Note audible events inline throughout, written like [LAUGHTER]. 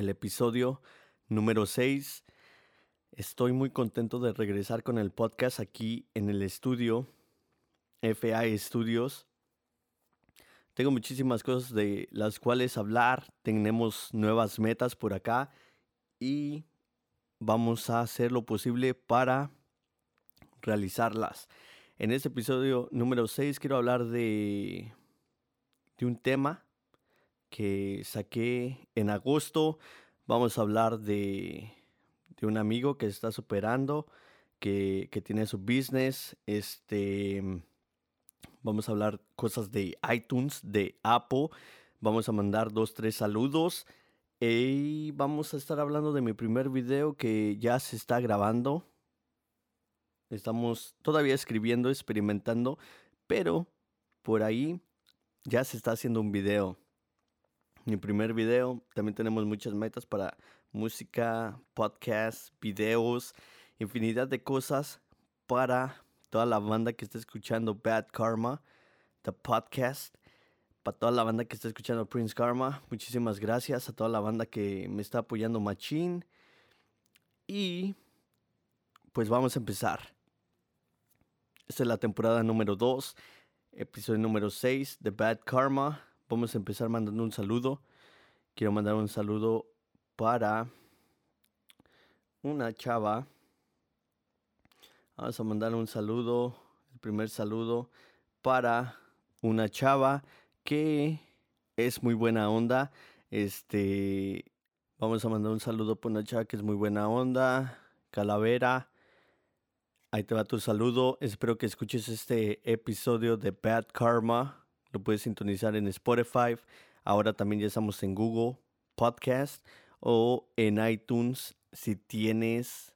el episodio número 6. Estoy muy contento de regresar con el podcast aquí en el estudio FA Studios. Tengo muchísimas cosas de las cuales hablar, tenemos nuevas metas por acá y vamos a hacer lo posible para realizarlas. En este episodio número 6 quiero hablar de, de un tema que saqué en agosto. Vamos a hablar de, de un amigo que está superando, que, que, tiene su business. Este, vamos a hablar cosas de iTunes, de Apple. Vamos a mandar dos, tres saludos. Y vamos a estar hablando de mi primer video que ya se está grabando. Estamos todavía escribiendo, experimentando, pero por ahí ya se está haciendo un video mi primer video. También tenemos muchas metas para música, podcast, videos, infinidad de cosas para toda la banda que está escuchando Bad Karma, the podcast. Para toda la banda que está escuchando Prince Karma, muchísimas gracias a toda la banda que me está apoyando Machine. Y pues vamos a empezar. Esta es la temporada número 2, episodio número 6 de Bad Karma. Vamos a empezar mandando un saludo. Quiero mandar un saludo para una chava. Vamos a mandar un saludo, el primer saludo para una chava que es muy buena onda. Este, vamos a mandar un saludo para una chava que es muy buena onda. Calavera. Ahí te va tu saludo. Espero que escuches este episodio de Bad Karma. Lo puedes sintonizar en Spotify. Ahora también ya estamos en Google Podcast o en iTunes si tienes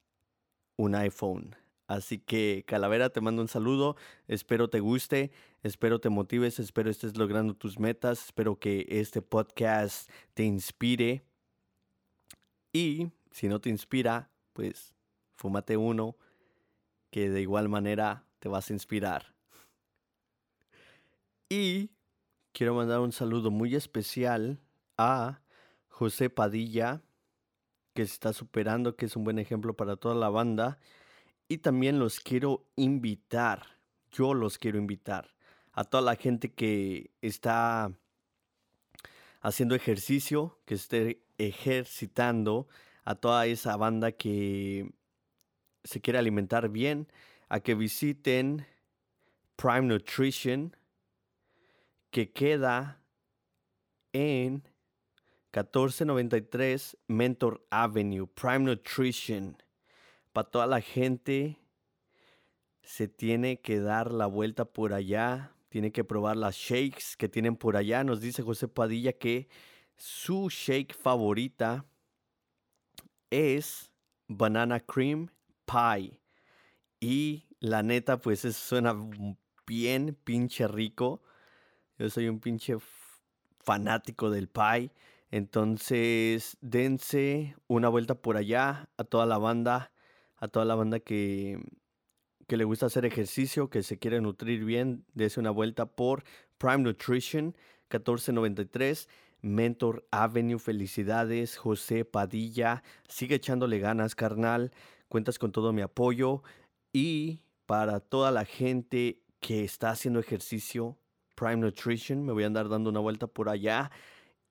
un iPhone. Así que Calavera, te mando un saludo. Espero te guste, espero te motives, espero estés logrando tus metas, espero que este podcast te inspire. Y si no te inspira, pues fúmate uno que de igual manera te vas a inspirar. Y quiero mandar un saludo muy especial a José Padilla, que se está superando, que es un buen ejemplo para toda la banda. Y también los quiero invitar, yo los quiero invitar a toda la gente que está haciendo ejercicio, que esté ejercitando, a toda esa banda que se quiere alimentar bien, a que visiten Prime Nutrition que queda en 1493 Mentor Avenue, Prime Nutrition. Para toda la gente se tiene que dar la vuelta por allá, tiene que probar las shakes que tienen por allá. Nos dice José Padilla que su shake favorita es Banana Cream Pie. Y la neta, pues eso suena bien pinche rico. Yo soy un pinche fanático del pie. Entonces, dense una vuelta por allá a toda la banda, a toda la banda que, que le gusta hacer ejercicio, que se quiere nutrir bien, dense una vuelta por Prime Nutrition 1493. Mentor Avenue, felicidades, José Padilla, sigue echándole ganas, carnal, cuentas con todo mi apoyo y para toda la gente que está haciendo ejercicio, Prime Nutrition. Me voy a andar dando una vuelta por allá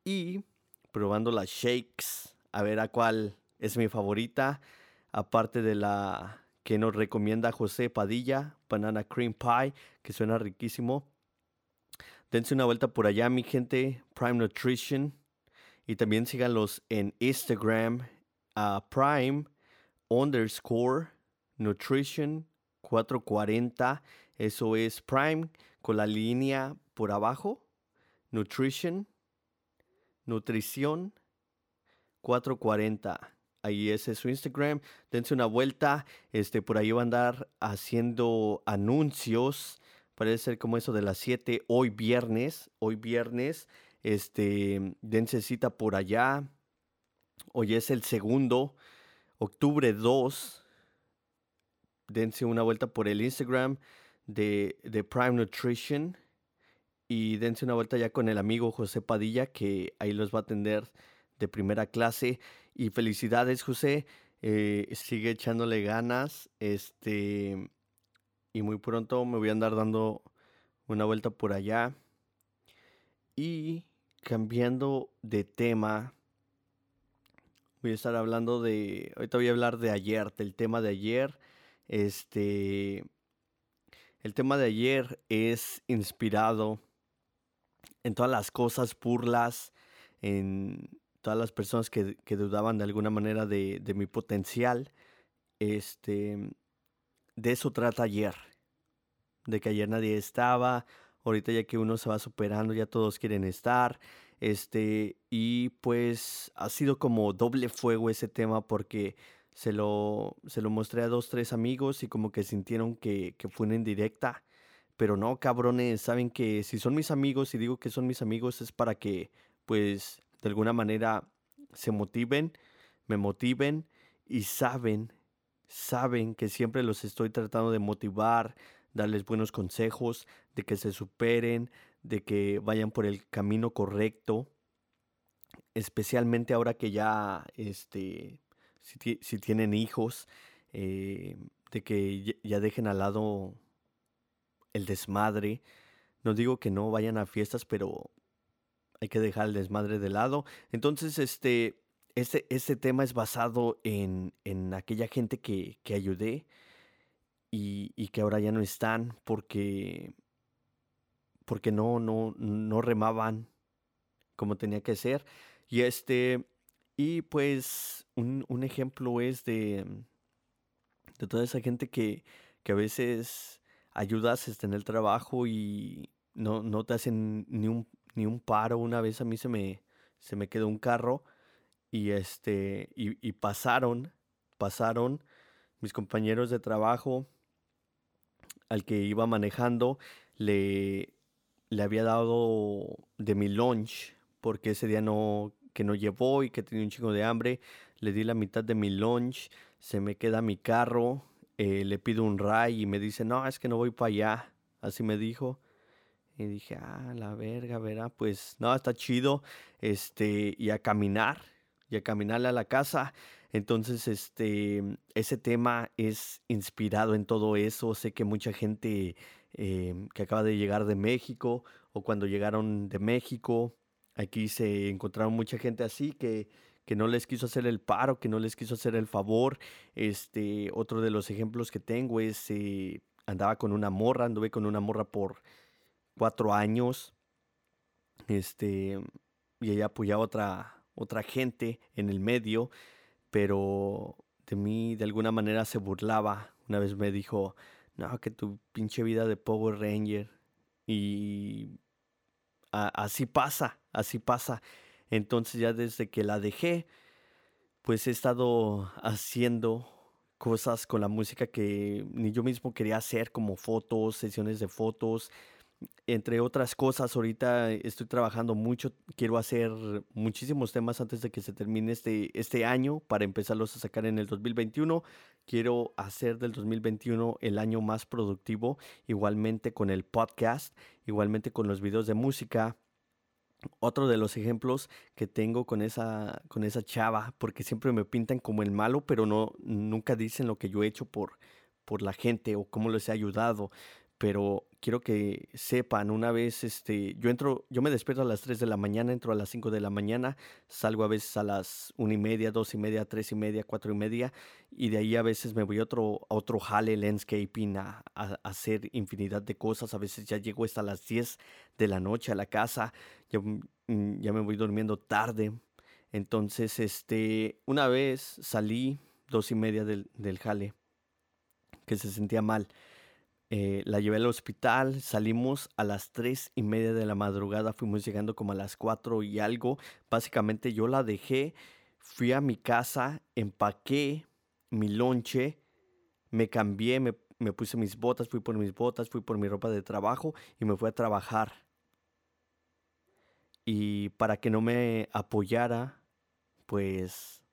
y probando las shakes. A ver a cuál es mi favorita. Aparte de la que nos recomienda José Padilla, Banana Cream Pie, que suena riquísimo. Dense una vuelta por allá, mi gente. Prime Nutrition. Y también síganlos en Instagram. a Prime underscore Nutrition 440. Eso es Prime con la línea por abajo, Nutrition, Nutrición 440. Ahí ese es su Instagram. Dense una vuelta. Este, por ahí va a andar haciendo anuncios. Parece ser como eso de las 7 hoy viernes. Hoy viernes. Este, dense cita por allá. Hoy es el segundo. Octubre 2. Dense una vuelta por el Instagram de, Prime Nutrition y dense una vuelta ya con el amigo José Padilla que ahí los va a atender de primera clase. Y felicidades, José. Eh, sigue echándole ganas. Este. Y muy pronto me voy a andar dando una vuelta por allá. Y cambiando de tema, voy a estar hablando de. Ahorita voy a hablar de ayer, del tema de ayer. Este. El tema de ayer es inspirado en todas las cosas, burlas, en todas las personas que, dudaban de alguna manera de, de, mi potencial. Este, de eso trata ayer. De que ayer nadie estaba. Ahorita ya que uno se va superando, ya todos quieren estar. Este, y pues ha sido como doble fuego ese tema porque se lo, se lo mostré a dos, tres amigos y como que sintieron que, que fue una indirecta. Pero no, cabrones, saben que si son mis amigos y digo que son mis amigos es para que, pues, de alguna manera se motiven, me motiven y saben, saben que siempre los estoy tratando de motivar, darles buenos consejos, de que se superen, de que vayan por el camino correcto, especialmente ahora que ya, este, si, tienen hijos, eh, de que ya dejen al lado el desmadre. No digo que no vayan a fiestas, pero hay que dejar el desmadre de lado. Entonces, este, este, tema es basado en, en aquella gente que, que ayudé y, y, que ahora ya no están porque, porque no, no, no remaban como tenía que ser. Y este, y pues un, un ejemplo es de, de toda esa gente que, que a veces ayudas este, en el trabajo y no, no te hacen ni un, ni un paro. Una vez a mí se me, se me quedó un carro y, este, y, pasaron, pasaron mis compañeros de trabajo al que iba manejando, le, le había dado de mi lunch porque ese día no, que no llevó y que tenía un chingo de hambre. Le di la mitad de mi lunch, se me queda mi carro, eh, le pido un ray y me dice, no, es que no voy para allá. Así me dijo. Y dije, ah, la verga, verá, pues no, está chido. Este, y a caminar, y a caminarle a la casa. Entonces, este, ese tema es inspirado en todo eso. Sé que mucha gente em, que acaba de llegar de México o cuando llegaron de México, aquí se encontraron mucha gente así que que no les quiso hacer el paro, que no les quiso hacer el favor. Este, otro de los ejemplos que tengo es, eh, andaba con una morra, anduve con una morra por cuatro años. Este, y ella apoyaba a otra, otra gente en el medio, pero de mí de alguna manera se burlaba. Una vez me dijo, no, que tu pinche vida de Power Ranger. Y así pasa, así pasa. Entonces ya desde que la dejé, pues he estado haciendo cosas con la música que ni yo mismo quería hacer, como fotos, sesiones de fotos, entre otras cosas. Ahorita estoy trabajando mucho, quiero hacer muchísimos temas antes de que se termine este, este año para empezarlos a sacar en el 2021. Quiero hacer del 2021 el año más productivo, igualmente con el podcast, igualmente con los videos de música otro de los ejemplos que tengo con esa, con esa chava, porque siempre me pintan como el malo, pero no, nunca dicen lo que yo he hecho por, por la gente o cómo les he ayudado pero quiero que sepan, una vez, este, yo entro, yo me despierto a las 3 de la mañana, entro a las 5 de la mañana, salgo a veces a las 1 y media, 2 y media, 3 y media, 4 y media, y de ahí a veces me voy a otro, otro jale landscaping a, hacer infinidad de cosas, a veces ya llego hasta las 10 de la noche a la casa, ya, mm, ya me voy durmiendo tarde, entonces, este, una vez salí, 2 y media del, del jale, que se sentía mal, eh, la llevé al hospital, salimos a las tres y media de la madrugada, fuimos llegando como a las cuatro y algo. Básicamente yo la dejé, fui a mi casa, empaqué mi lonche, me cambié, me, me puse mis botas, fui por mis botas, fui por mi ropa de trabajo y me fui a trabajar. Y para que no me apoyara, pues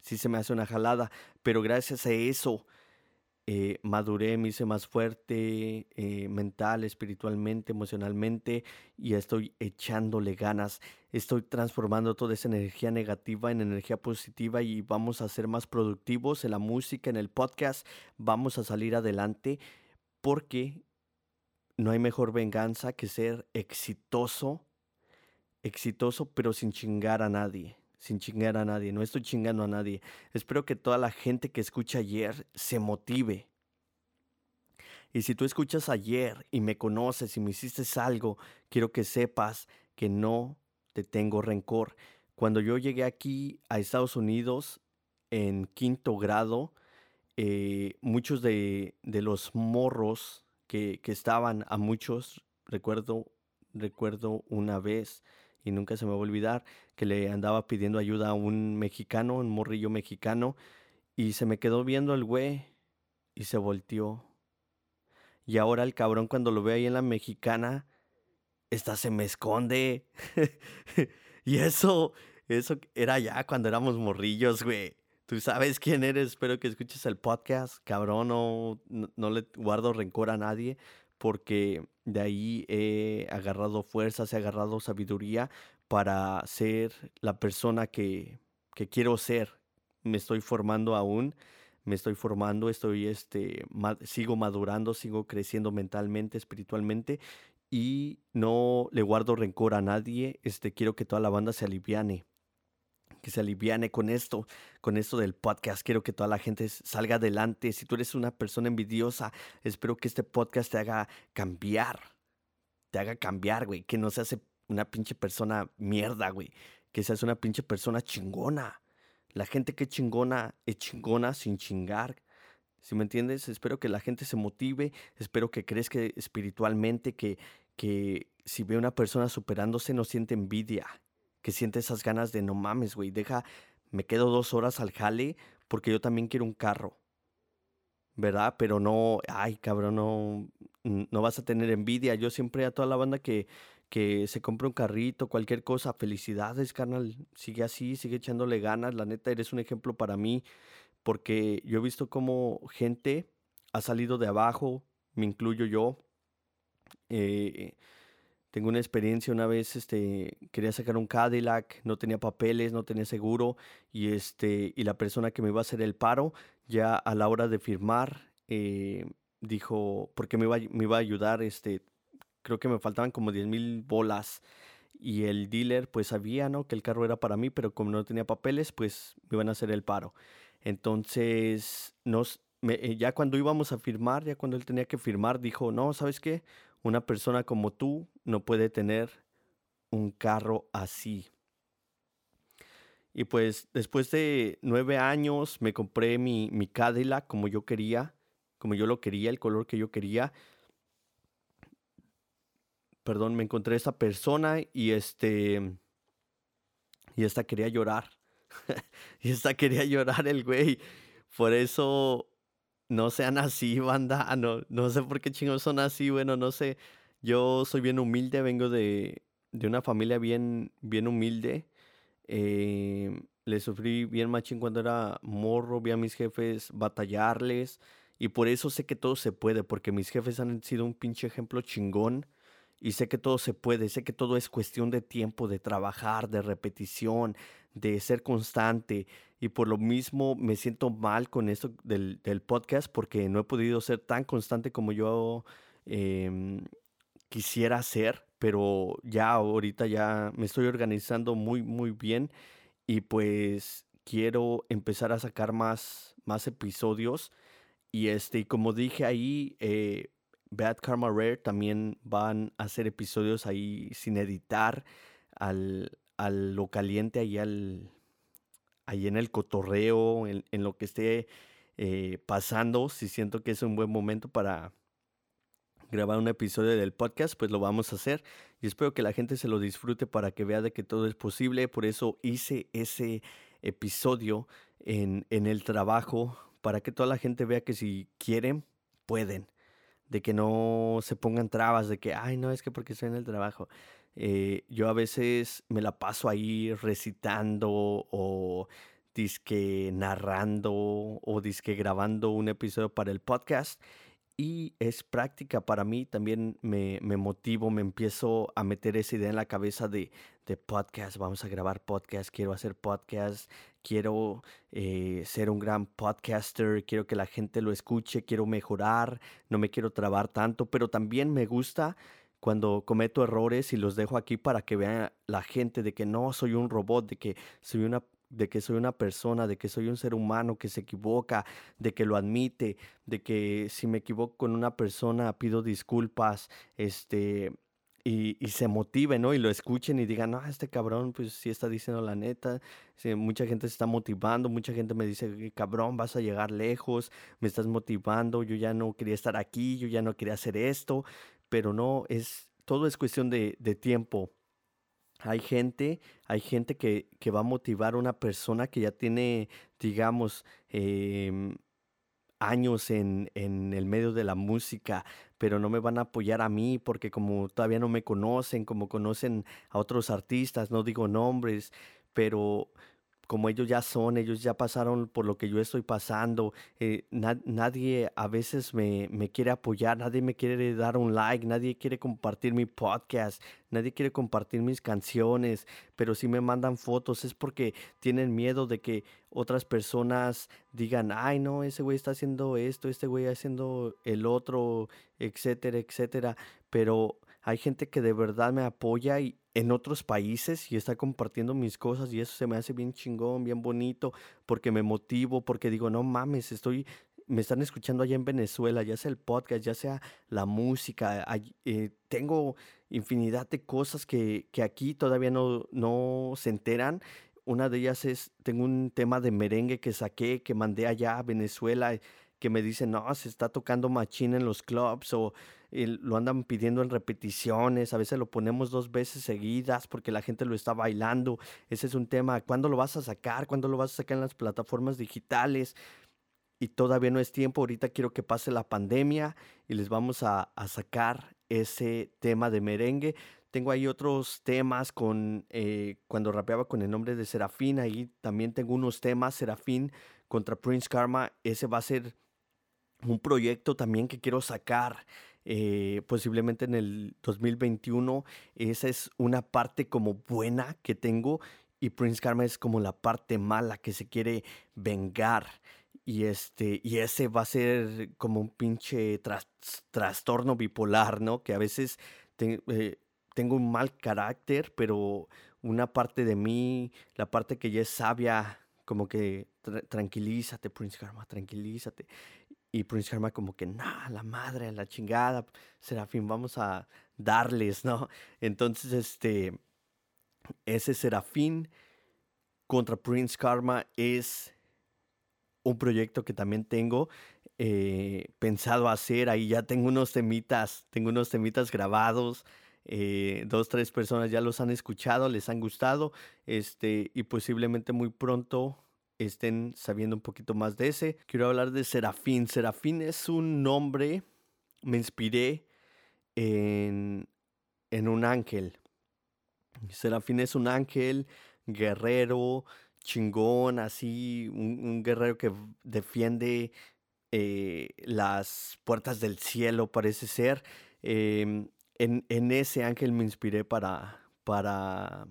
sí se me hace una jalada, pero gracias a eso eh, maduré, me hice más fuerte eh, mental, espiritualmente, emocionalmente y estoy echándole ganas. Estoy transformando toda esa energía negativa en energía positiva y vamos a ser más productivos en la música, en el podcast. Vamos a salir adelante porque no hay mejor venganza que ser exitoso, exitoso pero sin chingar a nadie sin chingar a nadie, no estoy chingando a nadie. Espero que toda la gente que escucha ayer se motive. Y si tú escuchas ayer y me conoces y me hiciste algo, quiero que sepas que no te tengo rencor. Cuando yo llegué aquí a Estados Unidos en quinto grado, eh, muchos de, los morros que, que estaban, a muchos, recuerdo, recuerdo una vez, y nunca se me va a olvidar que le andaba pidiendo ayuda a un mexicano, un morrillo mexicano, y se me quedó viendo el güey y se volteó. Y ahora el cabrón cuando lo ve ahí en la mexicana, esta se me esconde. [LAUGHS] y eso, eso era ya cuando éramos morrillos, güey. Tú sabes quién eres, espero que escuches el podcast, cabrón, no, no le guardo rencor a nadie, porque de ahí he agarrado fuerzas, he agarrado sabiduría para ser la persona que, quiero ser. Me estoy formando aún, me estoy formando, estoy, este, sigo madurando, sigo creciendo mentalmente, espiritualmente y no le guardo rencor a nadie. Este, quiero que toda la banda se aliviane que se aliviane con esto, con esto del podcast. Quiero que toda la gente salga adelante. Si tú eres una persona envidiosa, espero que este podcast te haga cambiar. Te haga cambiar, güey. Que no seas una pinche persona mierda, güey. Que seas una pinche persona chingona. La gente que chingona es chingona sin chingar. ¿Sí me entiendes? Espero que la gente se motive. Espero que crezca espiritualmente. Que, que si ve una persona superándose no siente envidia que siente esas ganas de no mames, güey, deja, me quedo dos horas al jale porque yo también quiero un carro. ¿Verdad? Pero no, ay, cabrón, no, no vas a tener envidia. Yo siempre a toda la banda que, que se compre un carrito, cualquier cosa, felicidades, carnal. Sigue así, sigue echándole ganas. La neta, eres un ejemplo para mí porque yo he visto cómo gente ha salido de abajo, me incluyo yo. Eh, tengo una experiencia una vez, este, quería sacar un Cadillac, no tenía papeles, no tenía seguro y este, y la persona que me iba a hacer el paro, ya a la hora de firmar, eh, dijo, porque me iba, me iba a ayudar, este, creo que me faltaban como 10 mil bolas y el dealer pues sabía, ¿no? Que el carro era para mí, pero como no tenía papeles, pues me iban a hacer el paro. Entonces, nos, eh, ya cuando íbamos a firmar, ya cuando él tenía que firmar, dijo, no, ¿sabes qué? Una persona como tú no puede tener un carro así. Y pues después de nueve años me compré mi, mi Cadillac como yo quería, como yo lo quería, el color que yo quería. Perdón, me encontré esa persona y este... Y esta quería llorar. [LAUGHS] y esta quería llorar el güey. Por eso no sean así, banda. Ah, no, no sé por qué chingos son así. Bueno, no sé. Yo soy bien humilde, vengo de, de una familia bien, bien humilde. Eh, le sufrí bien machín cuando era morro, vi a mis jefes batallarles. Y por eso sé que todo se puede, porque mis jefes han sido un pinche ejemplo chingón. Y sé que todo se puede, sé que todo es cuestión de tiempo, de trabajar, de repetición, de ser constante. Y por lo mismo me siento mal con esto del, podcast porque no he podido ser tan constante como yo em, quisiera ser. Pero ya ahorita ya me estoy organizando muy, muy bien. Y pues quiero empezar a sacar más, más episodios. Y este, como dije ahí, eh, Bad Karma Rare también van a hacer episodios ahí sin editar al, al lo caliente ahí al ahí en el cotorreo, en, lo que esté eh, pasando, si siento que es un buen momento para grabar un episodio del podcast, pues lo vamos a hacer. Y espero que la gente se lo disfrute para que vea de que todo es posible. Por eso hice ese episodio en, en el trabajo, para que toda la gente vea que si quieren, pueden. De que no se pongan trabas, de que, ay, no, es que porque estoy en el trabajo. Eh, yo a veces me la paso ahí recitando o disque narrando o disque grabando un episodio para el podcast y es práctica para mí, también me, me, motivo, me empiezo a meter esa idea en la cabeza de, de podcast, vamos a grabar podcast, quiero hacer podcast, quiero eh, ser un gran podcaster, quiero que la gente lo escuche, quiero mejorar, no me quiero trabar tanto, pero también me gusta cuando cometo errores y los dejo aquí para que vean la gente de que no soy un robot, de que soy una de que soy una persona, de que soy un ser humano que se equivoca, de que lo admite, de que si me equivoco con una persona pido disculpas, este, y, se motive, ¿no? Y lo escuchen y digan, no, este cabrón, pues sí está diciendo la neta. mucha gente se está motivando, mucha gente me dice, cabrón, vas a llegar lejos, me estás motivando, yo ya no quería estar aquí, yo ya no quería hacer esto, pero no, es, todo es cuestión de, de tiempo. Hay gente, hay gente que, que, va a motivar a una persona que ya tiene, digamos, em, años en, en, el medio de la música, pero no me van a apoyar a mí porque como todavía no me conocen, como conocen a otros artistas, no digo nombres, pero como ellos ya son, ellos ya pasaron por lo que yo estoy pasando. Eh, nadie a veces me, me, quiere apoyar, nadie me quiere dar un like, nadie quiere compartir mi podcast, nadie quiere compartir mis canciones, pero si me mandan fotos es porque tienen miedo de que otras personas digan, ay no, ese güey está haciendo esto, este güey haciendo el otro, etcétera, etcétera. Pero hay gente que de verdad me apoya y, en otros países y está compartiendo mis cosas y eso se me hace bien chingón, bien bonito, porque me motivo, porque digo, no mames, estoy, me están escuchando allá en Venezuela, ya sea el podcast, ya sea la música, eh, tengo infinidad de cosas que, que aquí todavía no, no se enteran. Una de ellas es, tengo un tema de merengue que saqué, que mandé allá a Venezuela, que me dicen, no, se está tocando machine en los clubs o lo andan pidiendo en repeticiones, a veces lo ponemos dos veces seguidas porque la gente lo está bailando. Ese es un tema, ¿cuándo lo vas a sacar? ¿Cuándo lo vas a sacar en las plataformas digitales? Y todavía no es tiempo, ahorita quiero que pase la pandemia y les vamos a, sacar ese tema de merengue. Tengo ahí otros temas con eh, cuando rapeaba con el nombre de Serafín. Ahí también tengo unos temas, Serafín contra Prince Karma. Ese va a ser un proyecto también que quiero sacar eh, posiblemente en el 2021. Esa es una parte como buena que tengo y Prince Karma es como la parte mala que se quiere vengar. Y, este, y ese va a ser como un pinche trastorno bipolar, ¿no? Que a veces eh, tengo un mal carácter, pero una parte de mí, la parte que ya es sabia, como que tranquilízate, Prince Karma, tranquilízate. Y Prince Karma como que, nah, la madre, la chingada, Serafín, vamos a darles, ¿no? Entonces, este, ese Serafín contra Prince Karma es un proyecto que también tengo eh, pensado hacer. Ahí ya tengo unos temitas, tengo unos temitas grabados. Eh, dos, tres personas ya los han escuchado, les han gustado. Este, y posiblemente muy pronto estén sabiendo un poquito más de ese. Quiero hablar de Serafín. Serafín es un nombre, me inspiré en, en un ángel. Serafín es un ángel guerrero, chingón, así, un, guerrero que defiende eh, las puertas del cielo, parece ser. Em, en, en, ese ángel me inspiré para, para,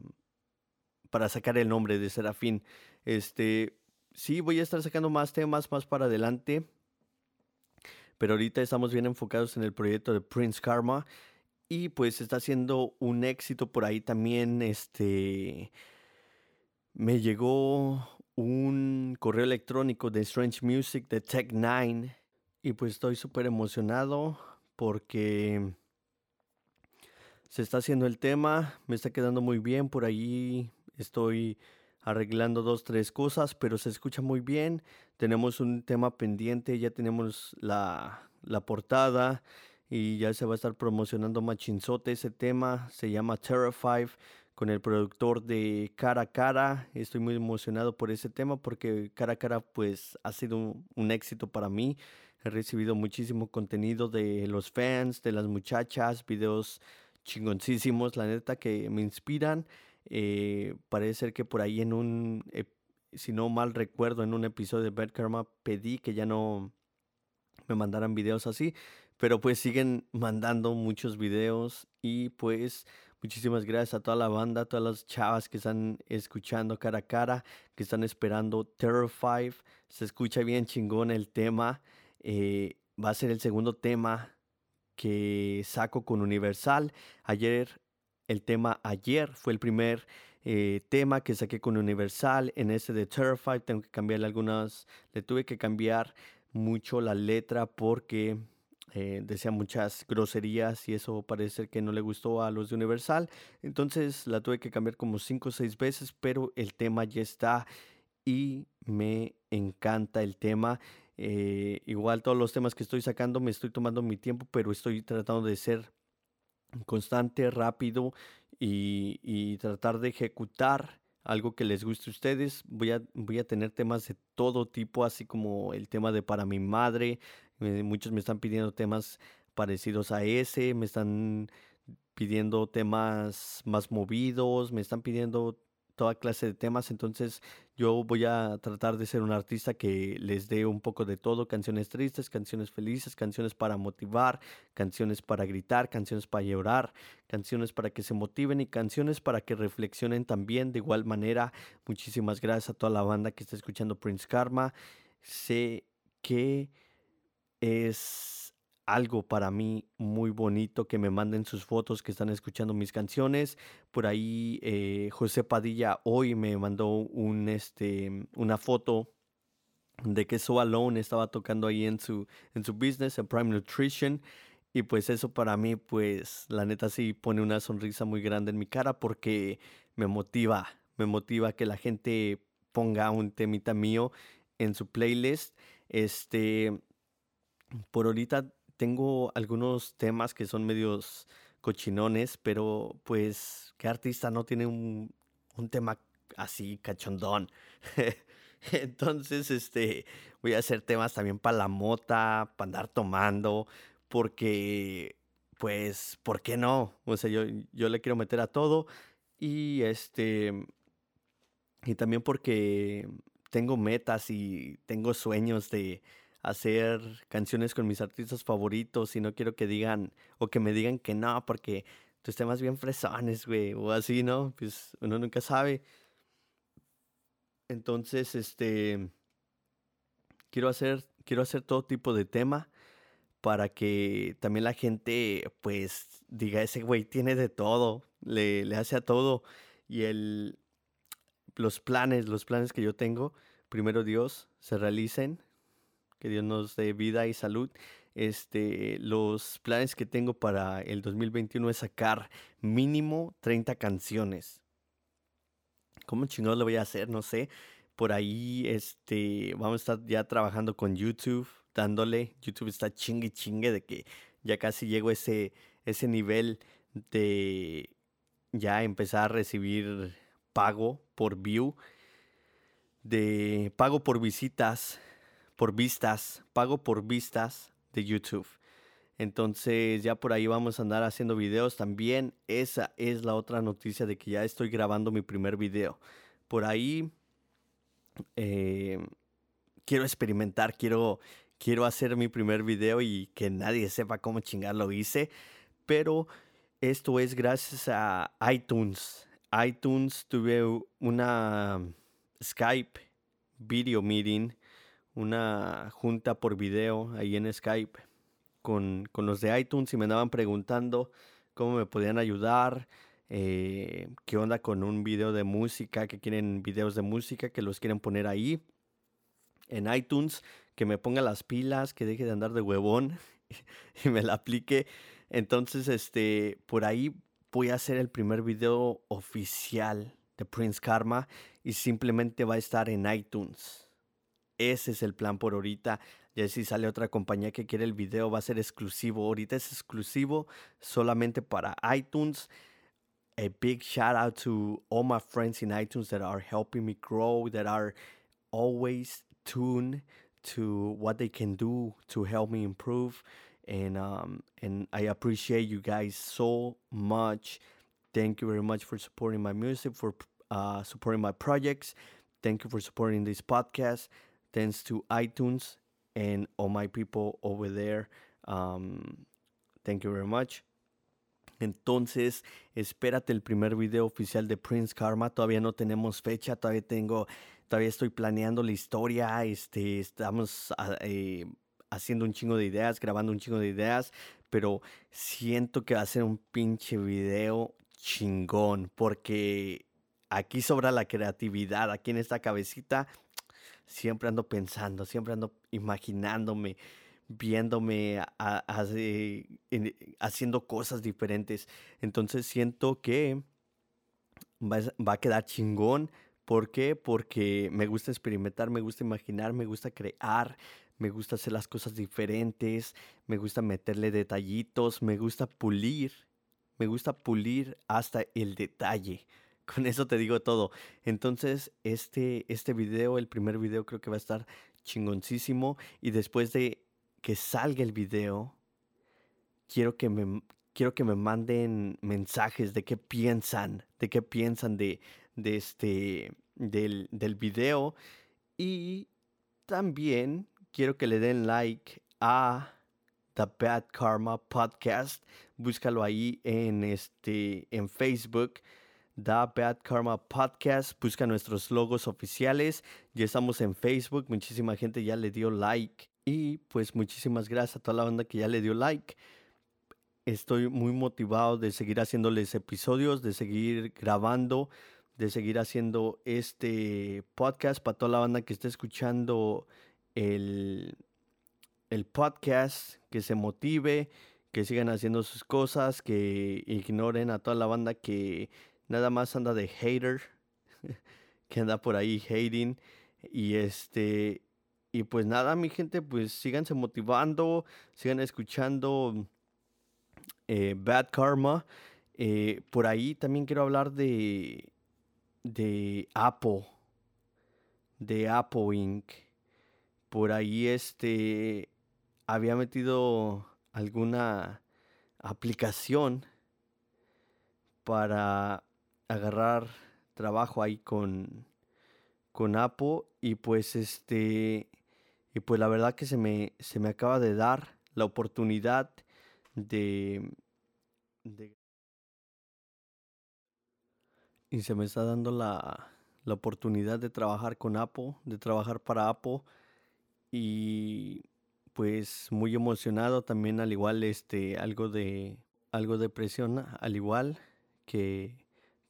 para sacar el nombre de Serafín. Este, sí, voy a estar sacando más temas más para adelante. Pero ahorita estamos bien enfocados en el proyecto de Prince Karma. Y pues está siendo un éxito por ahí también. Este. Me llegó un correo electrónico de Strange Music de Tech9. Y pues estoy súper emocionado porque se está haciendo el tema. Me está quedando muy bien. Por ahí estoy arreglando dos, tres cosas, pero se escucha muy bien. Tenemos un tema pendiente, ya tenemos la, la portada y ya se va a estar promocionando machinzote ese tema. Se llama Terrified con el productor de Cara a Cara. Estoy muy emocionado por ese tema porque Cara a Cara pues ha sido un, un éxito para mí. He recibido muchísimo contenido de los fans, de las muchachas, videos chingoncísimos, la neta que me inspiran. Eh, parece ser que por ahí en un, si no mal recuerdo, en un episodio de Bad Karma pedí que ya no me mandaran videos así, pero pues siguen mandando muchos videos y pues muchísimas gracias a toda la banda, a todas las chavas que están escuchando cara a cara, que están esperando Terror 5. Se escucha bien chingón el tema. Eh, va a ser el segundo tema que saco con Universal. Ayer, el tema ayer fue el primer eh, tema que saqué con Universal. En ese de Terrified tengo que cambiarle algunas, le tuve que cambiar mucho la letra porque eh, decía muchas groserías y eso parece que no le gustó a los de Universal. Entonces la tuve que cambiar como cinco o seis veces, pero el tema ya está y me encanta el tema. Eh, igual todos los temas que estoy sacando me estoy tomando mi tiempo, pero estoy tratando de ser constante, rápido y, tratar de ejecutar algo que les guste a ustedes. Voy a, voy a tener temas de todo tipo, así como el tema de para mi madre. Eh, muchos me están pidiendo temas parecidos a ese, me están pidiendo temas más movidos, me están pidiendo toda clase de temas, entonces yo voy a tratar de ser un artista que les dé un poco de todo, canciones tristes, canciones felices, canciones para motivar, canciones para gritar, canciones para llorar, canciones para que se motiven y canciones para que reflexionen también de igual manera. Muchísimas gracias a toda la banda que está escuchando Prince Karma. Sé que es algo para mí muy bonito que me manden sus fotos que están escuchando mis canciones. Por ahí eh, José Padilla hoy me mandó un, este, una foto de que So Alone estaba tocando ahí en su, en su business, en Prime Nutrition. Y pues eso para mí, pues la neta sí pone una sonrisa muy grande en mi cara porque me motiva, me motiva que la gente ponga un temita mío en su playlist. Este, por ahorita tengo algunos temas que son medios cochinones, pero pues, ¿qué artista no tiene un, tema así cachondón? [LAUGHS] Entonces, este, voy a hacer temas también para la mota, para andar tomando, porque, pues, ¿por qué no? O sea, yo, yo le quiero meter a todo y este, y también porque tengo metas y tengo sueños de, hacer canciones con mis artistas favoritos y no quiero que digan o que me digan que no porque tus temas bien fresones, güey, o así, ¿no? Pues uno nunca sabe. Entonces, este quiero hacer quiero hacer todo tipo de tema para que también la gente pues diga ese güey tiene de todo, le, le hace a todo y el los planes, los planes que yo tengo, primero Dios, se realicen, que Dios nos dé vida y salud. Este, los planes que tengo para el 2021 es sacar mínimo 30 canciones. ¿Cómo chingados lo voy a hacer? No sé. Por ahí, este, vamos a estar ya trabajando con YouTube, dándole. YouTube está chingue chingue de que ya casi llego a ese, ese nivel de ya empezar a recibir pago por view, de pago por visitas por vistas, pago por vistas de YouTube. Entonces ya por ahí vamos a andar haciendo videos también. Esa es la otra noticia de que ya estoy grabando mi primer video. Por ahí eh, quiero experimentar, quiero, quiero hacer mi primer video y que nadie sepa cómo chingar lo hice. Pero esto es gracias a iTunes. iTunes tuve una Skype video meeting una junta por video ahí en Skype con, los de iTunes y me andaban preguntando cómo me podían ayudar, eh, qué onda con un video de música, que quieren videos de música, que los quieren poner ahí en iTunes, que me ponga las pilas, que deje de andar de huevón [LAUGHS] y me la aplique. Entonces, este, por ahí voy a hacer el primer video oficial de Prince Karma y simplemente va a estar en iTunes. Ese es el plan por ahorita. Ya si sale otra compañía que quiere el video, va a ser exclusivo. Ahorita es exclusivo solamente para iTunes. A big shout out to all my friends in iTunes that are helping me grow, that are always tuned to what they can do to help me improve. And um, and I appreciate you guys so much. Thank you very much for supporting my music, for uh, supporting my projects. Thank you for supporting this podcast. Thanks to iTunes and all my people over there. Um, thank you very much. Entonces, espérate el primer video oficial de Prince Karma. Todavía no tenemos fecha, todavía tengo, todavía estoy planeando la historia. Este, estamos ah, eh, haciendo un chingo de ideas, grabando un chingo de ideas, pero siento que va a ser un pinche video chingón, porque aquí sobra la creatividad, aquí en esta cabecita siempre ando pensando, siempre ando imaginándome, viéndome haciendo cosas diferentes. Entonces siento que va, va, a quedar chingón. ¿Por qué? Porque me gusta experimentar, me gusta imaginar, me gusta crear, me gusta hacer las cosas diferentes, me gusta meterle detallitos, me gusta pulir, me gusta pulir hasta el detalle. Con eso te digo todo. Entonces, este, este video, el primer video, creo que va a estar chingoncísimo. Y después de que salga el video, quiero que me, quiero que me manden mensajes de qué piensan, de qué piensan de, de este, del, del video. Y también quiero que le den like a The Bad Karma Podcast. Búscalo ahí en, este, en Facebook. The Bad Karma Podcast. Busca nuestros logos oficiales. Ya estamos en Facebook. Muchísima gente ya le dio like. Y pues muchísimas gracias a toda la banda que ya le dio like. Estoy muy motivado de seguir haciéndoles episodios, de seguir grabando, de seguir haciendo este podcast para toda la banda que está escuchando el, el podcast, que se motive, que sigan haciendo sus cosas, que ignoren a toda la banda que nada más anda de hater, [LAUGHS] que anda por ahí hating. Y este, y pues nada, mi gente, pues síganse motivando, sigan escuchando eh, Bad Karma. Eh, por ahí también quiero hablar de, de Apple, de Apple Inc. Por ahí este, había metido alguna aplicación para agarrar trabajo ahí con, con Apo y pues este y pues la verdad que se me, se me acaba de dar la oportunidad de, y se me está dando la, la oportunidad de trabajar con Apo, de trabajar para Apo y pues muy emocionado también al igual este algo de algo de presión al igual que,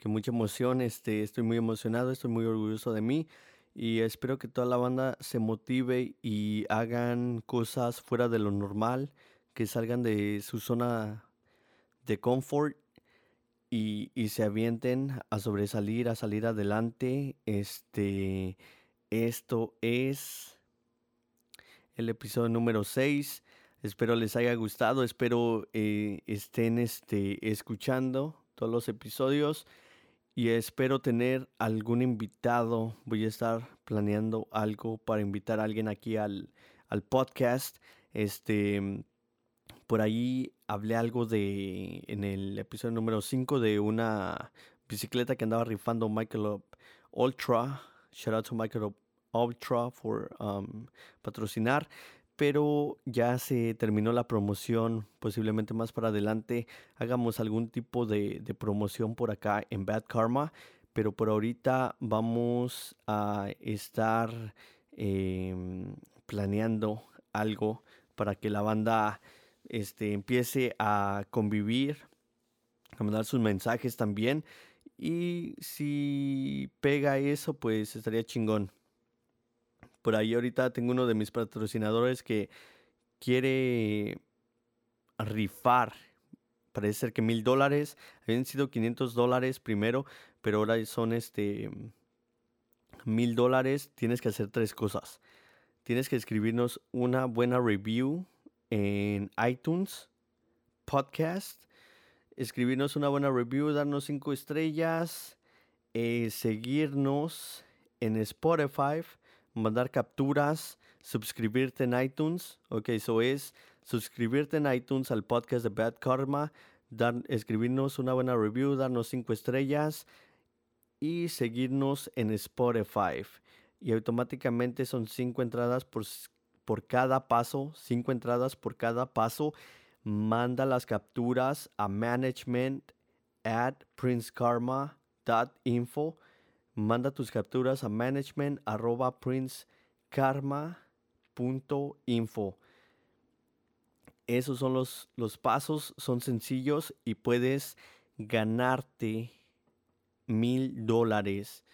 que mucha emoción este estoy muy emocionado estoy muy orgulloso de mí y espero que toda la banda se motive y hagan cosas fuera de lo normal que salgan de su zona de confort y, y se avienten a sobresalir a salir adelante este esto es el episodio número 6. Espero les haya gustado, espero eh, estén este, escuchando todos los episodios y espero tener algún invitado. Voy a estar planeando algo para invitar a alguien aquí al, al podcast. Este, por ahí hablé algo de, en el episodio número 5 de una bicicleta que andaba rifando Michael Ultra. Shout out to Michael Ultra por um, patrocinar, pero ya se terminó la promoción, posiblemente más para adelante hagamos algún tipo de, promoción por acá en Bad Karma, pero por ahorita vamos a estar em, planeando algo para que la banda este, empiece a convivir, a mandar sus mensajes también. Y si pega eso, pues estaría chingón. Por ahí ahorita tengo uno de mis patrocinadores que quiere rifar. Parece ser que mil dólares. Habían sido 500 dólares primero, pero ahora son este mil dólares. Tienes que hacer tres cosas. Tienes que escribirnos una buena review en iTunes Podcast. Escribirnos una buena review, darnos cinco estrellas. Eh, seguirnos en Spotify mandar capturas, suscribirte en iTunes. Ok, eso es suscribirte en iTunes al podcast de Bad Karma, dar, escribirnos una buena review, darnos cinco estrellas y seguirnos en Spotify. y automáticamente son cinco entradas por, por cada paso, cinco entradas por cada paso. Manda las capturas a management at princekarma.info. Manda tus capturas a management arroba princekarma.info. Esos son los, los pasos, son sencillos y puedes ganarte mil dólares.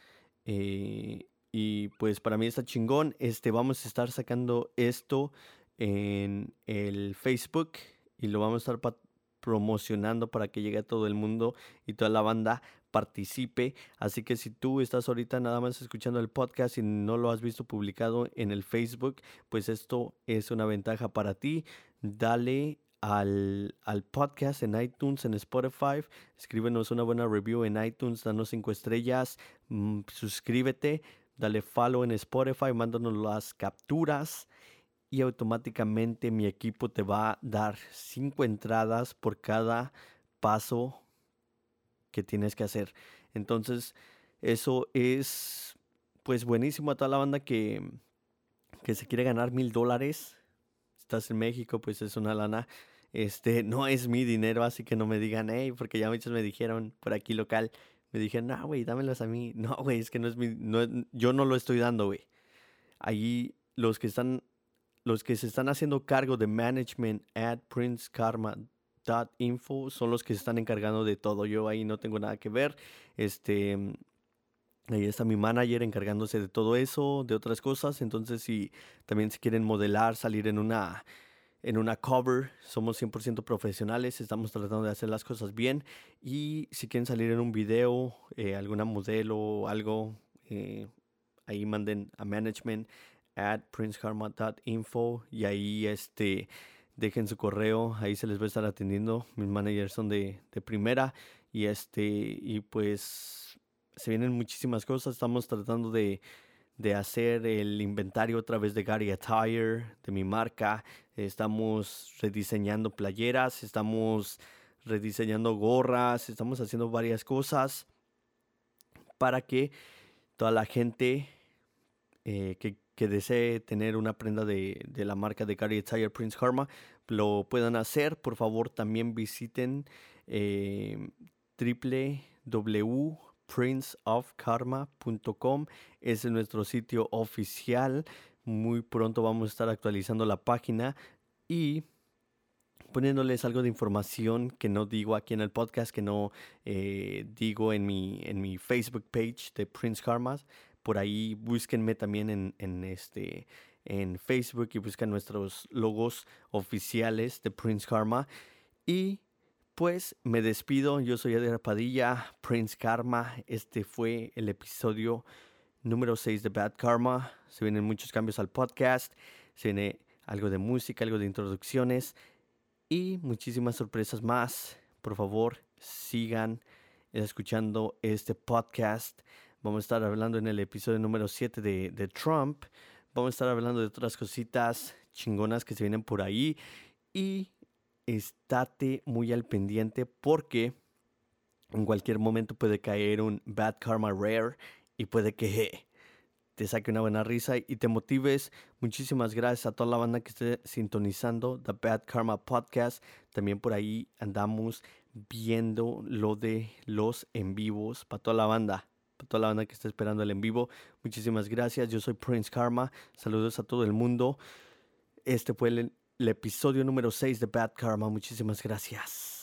Eh, y pues para mí está chingón. Este, vamos a estar sacando esto en el Facebook y lo vamos a estar promocionando para que llegue a todo el mundo y toda la banda participe. Así que si tú estás ahorita nada más escuchando el podcast y no lo has visto publicado en el Facebook, pues esto es una ventaja para ti. Dale al, al, podcast en iTunes, en Spotify. Escríbenos una buena review en iTunes, danos cinco estrellas, mm, suscríbete, dale follow en Spotify, mándanos las capturas y automáticamente mi equipo te va a dar cinco entradas por cada paso que tienes que hacer. Entonces, eso es pues buenísimo a toda la banda que, que se quiere ganar mil dólares. Estás en México, pues es una lana. Este, no es mi dinero, así que no me digan, hey, porque ya muchos me dijeron por aquí local, me dijeron, no, güey, dámelos a mí. No, güey, es que no es mi, no, yo no lo estoy dando, güey. Ahí los que están, los que se están haciendo cargo de management at princekarma.info son los que se están encargando de todo. Yo ahí no tengo nada que ver. Este, Ahí está mi manager encargándose de todo eso, de otras cosas. Entonces, si también si quieren modelar, salir en una, en una cover, somos 100% profesionales, estamos tratando de hacer las cosas bien. Y si quieren salir en un video, eh, alguna modelo algo, eh, ahí manden a management at princekarma.info y ahí este, dejen su correo, ahí se les va a estar atendiendo. Mis managers son de, de primera y este, y pues se vienen muchísimas cosas. Estamos tratando de, hacer el inventario a través de Gary Attire, de mi marca. Estamos rediseñando playeras, estamos rediseñando gorras, estamos haciendo varias cosas para que toda la gente eh, que, desee tener una prenda de, la marca de Gary Attire Prince Karma lo puedan hacer. Por favor, también visiten eh, www princeofkarma.com es nuestro sitio oficial. Muy pronto vamos a estar actualizando la página y poniéndoles algo de información que no digo aquí en el podcast, que no eh, digo en mi, en mi Facebook page de Prince Karma. Por ahí búsquenme también en, este, en Facebook y busquen nuestros logos oficiales de Prince Karma. Y pues me despido. Yo soy Eder Padilla, Prince Karma. Este fue el episodio número 6 de Bad Karma. Se vienen muchos cambios al podcast. Se viene algo de música, algo de introducciones y muchísimas sorpresas más. Por favor, sigan escuchando este podcast. Vamos a estar hablando en el episodio número 7 de, de Trump. Vamos a estar hablando de otras cositas chingonas que se vienen por ahí. Y estate muy al pendiente porque en cualquier momento puede caer un Bad Karma Rare y puede que te saque una buena risa y te motives. Muchísimas gracias a toda la banda que esté sintonizando The Bad Karma Podcast. También por ahí andamos viendo lo de los en vivos para toda la banda. Para toda la banda que está esperando en vivo. Muchísimas gracias. Yo soy Prince Karma. Saludos a todo el mundo. Este fue el el episodio número 6 de Bad Karma. Muchísimas gracias.